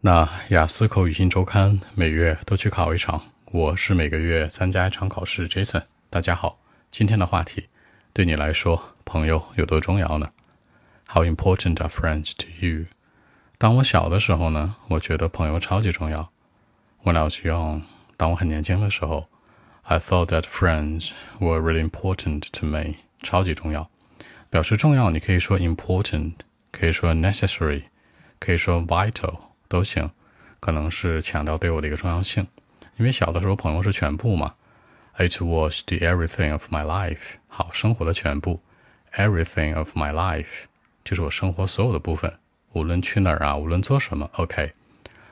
那雅思口语新周刊每月都去考一场，我是每个月参加一场考试。Jason，大家好，今天的话题，对你来说，朋友有多重要呢？How important are friends to you？当我小的时候呢，我觉得朋友超级重要。When I was young，当我很年轻的时候，I thought that friends were really important to me，超级重要。表示重要，你可以说 important，可以说 necessary，可以说 vital。都行，可能是强调对我的一个重要性，因为小的时候朋友是全部嘛。It was the everything of my life。好，生活的全部，everything of my life，就是我生活所有的部分，无论去哪儿啊，无论做什么，OK。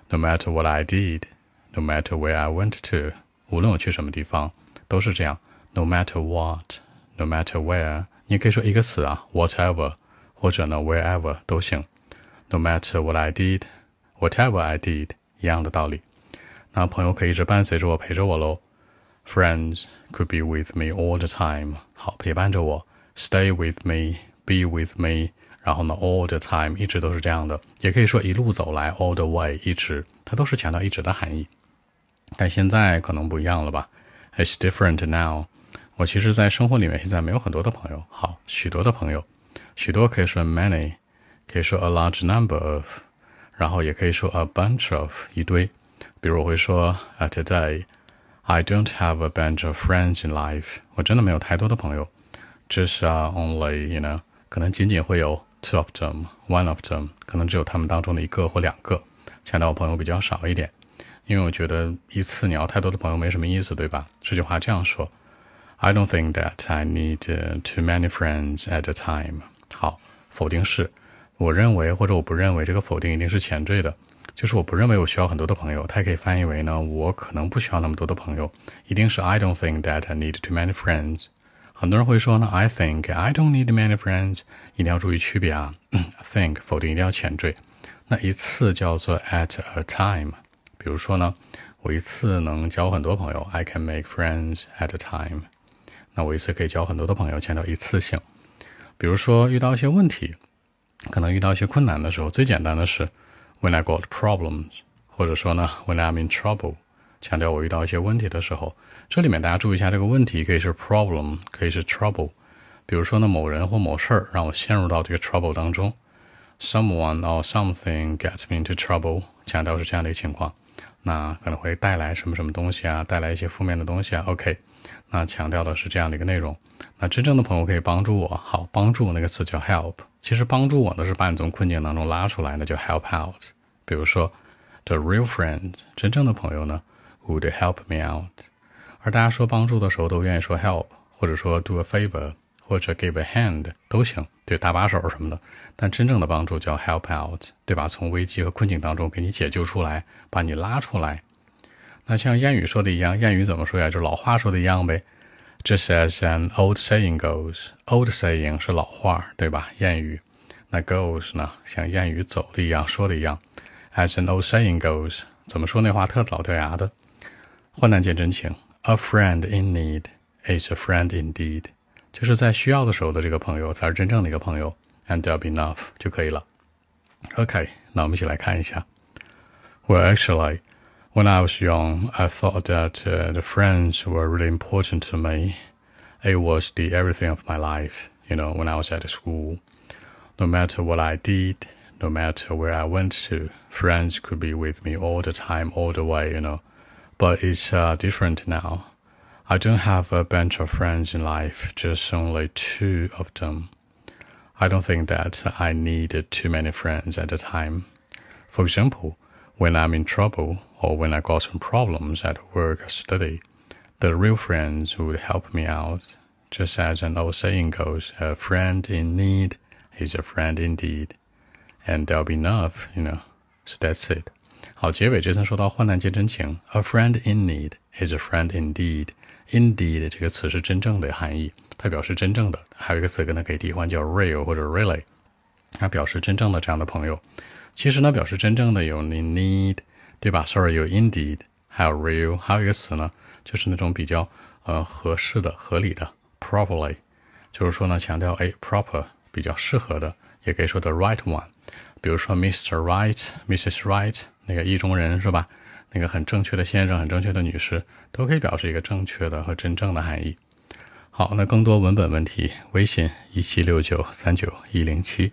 No matter what I did，no matter where I went to，无论我去什么地方，都是这样。No matter what，no matter where，你也可以说一个词啊，whatever，或者呢，wherever 都行。No matter what I did。Whatever I did，一样的道理。那朋友可以一直伴随着我，陪着我喽。Friends could be with me all the time，好，陪伴着我，stay with me，be with me。然后呢，all the time 一直都是这样的，也可以说一路走来，all the way 一直，它都是强调一直的含义。但现在可能不一样了吧？It's different now。我其实，在生活里面现在没有很多的朋友，好，许多的朋友，许多可以说 many，可以说 a large number of。然后也可以说 a bunch of 一堆，比如我会说 today I don't have a bunch of friends in life，我真的没有太多的朋友，just only you know 可能仅仅会有 two of them，one of them，可能只有他们当中的一个或两个，现在我朋友比较少一点，因为我觉得一次你要太多的朋友没什么意思，对吧？这句话这样说，I don't think that I need too many friends at a time。好，否定式。我认为或者我不认为，这个否定一定是前缀的，就是我不认为我需要很多的朋友，它也可以翻译为呢，我可能不需要那么多的朋友，一定是 I don't think that I need too many friends。很多人会说呢，I think I don't need many friends，一定要注意区别啊，think 否定一定要前缀，那一次叫做 at a time。比如说呢，我一次能交很多朋友，I can make friends at a time。那我一次可以交很多的朋友，强调一次性。比如说遇到一些问题。可能遇到一些困难的时候，最简单的是 when I got problems，或者说呢 when I'm in trouble，强调我遇到一些问题的时候。这里面大家注意一下，这个问题可以是 problem，可以是 trouble。比如说呢，某人或某事儿让我陷入到这个 trouble 当中，someone or something gets me into trouble，强调是这样的一个情况。那可能会带来什么什么东西啊，带来一些负面的东西啊。OK，那强调的是这样的一个内容。那真正的朋友可以帮助我，好，帮助那个词叫 help。其实帮助我呢，是把你从困境当中拉出来，那就 help out。比如说，the real friend，真正的朋友呢，would help me out。而大家说帮助的时候，都愿意说 help，或者说 do a favor，或者 give a hand 都行，对，搭把手什么的。但真正的帮助叫 help out，对吧？从危机和困境当中给你解救出来，把你拉出来。那像谚语说的一样，谚语怎么说呀？就老话说的一样呗。Just as an old saying goes，old saying 是老话，对吧？谚语，那 goes 呢？像谚语走的一样，说的一样。As an old saying goes，怎么说那话特老掉牙的？患难见真情，A friend in need is a friend indeed，就是在需要的时候的这个朋友才是真正的一个朋友。And there be enough 就可以了。OK，那我们一起来看一下。Well, actually. When I was young, I thought that uh, the friends were really important to me. It was the everything of my life, you know, when I was at school. No matter what I did, no matter where I went to, friends could be with me all the time, all the way, you know. But it's uh, different now. I don't have a bunch of friends in life, just only two of them. I don't think that I needed too many friends at the time. For example, when I'm in trouble or when I got some problems at work or study, the real friends would help me out. Just as an old saying goes, a friend in need is a friend indeed. And there'll be enough, you know. So that's it. 好，结尾这层说到患难见真情，a friend in need is a friend indeed. Indeed 这个词是真正的含义，它表示真正的。还有一个词跟它可以替换，叫 real 或者 really，它表示真正的这样的朋友。 其实呢，表示真正的有你 need，对吧？Sorry，有 indeed，还有 real，还有一个词呢，就是那种比较呃合适的、合理的 properly，就是说呢，强调哎 proper 比较适合的，也可以说的 right one。比如说 Mr. Right，Mrs. Right，那个意中人是吧？那个很正确的先生，很正确的女士，都可以表示一个正确的和真正的含义。好，那更多文本问题，微信一七六九三九一零七。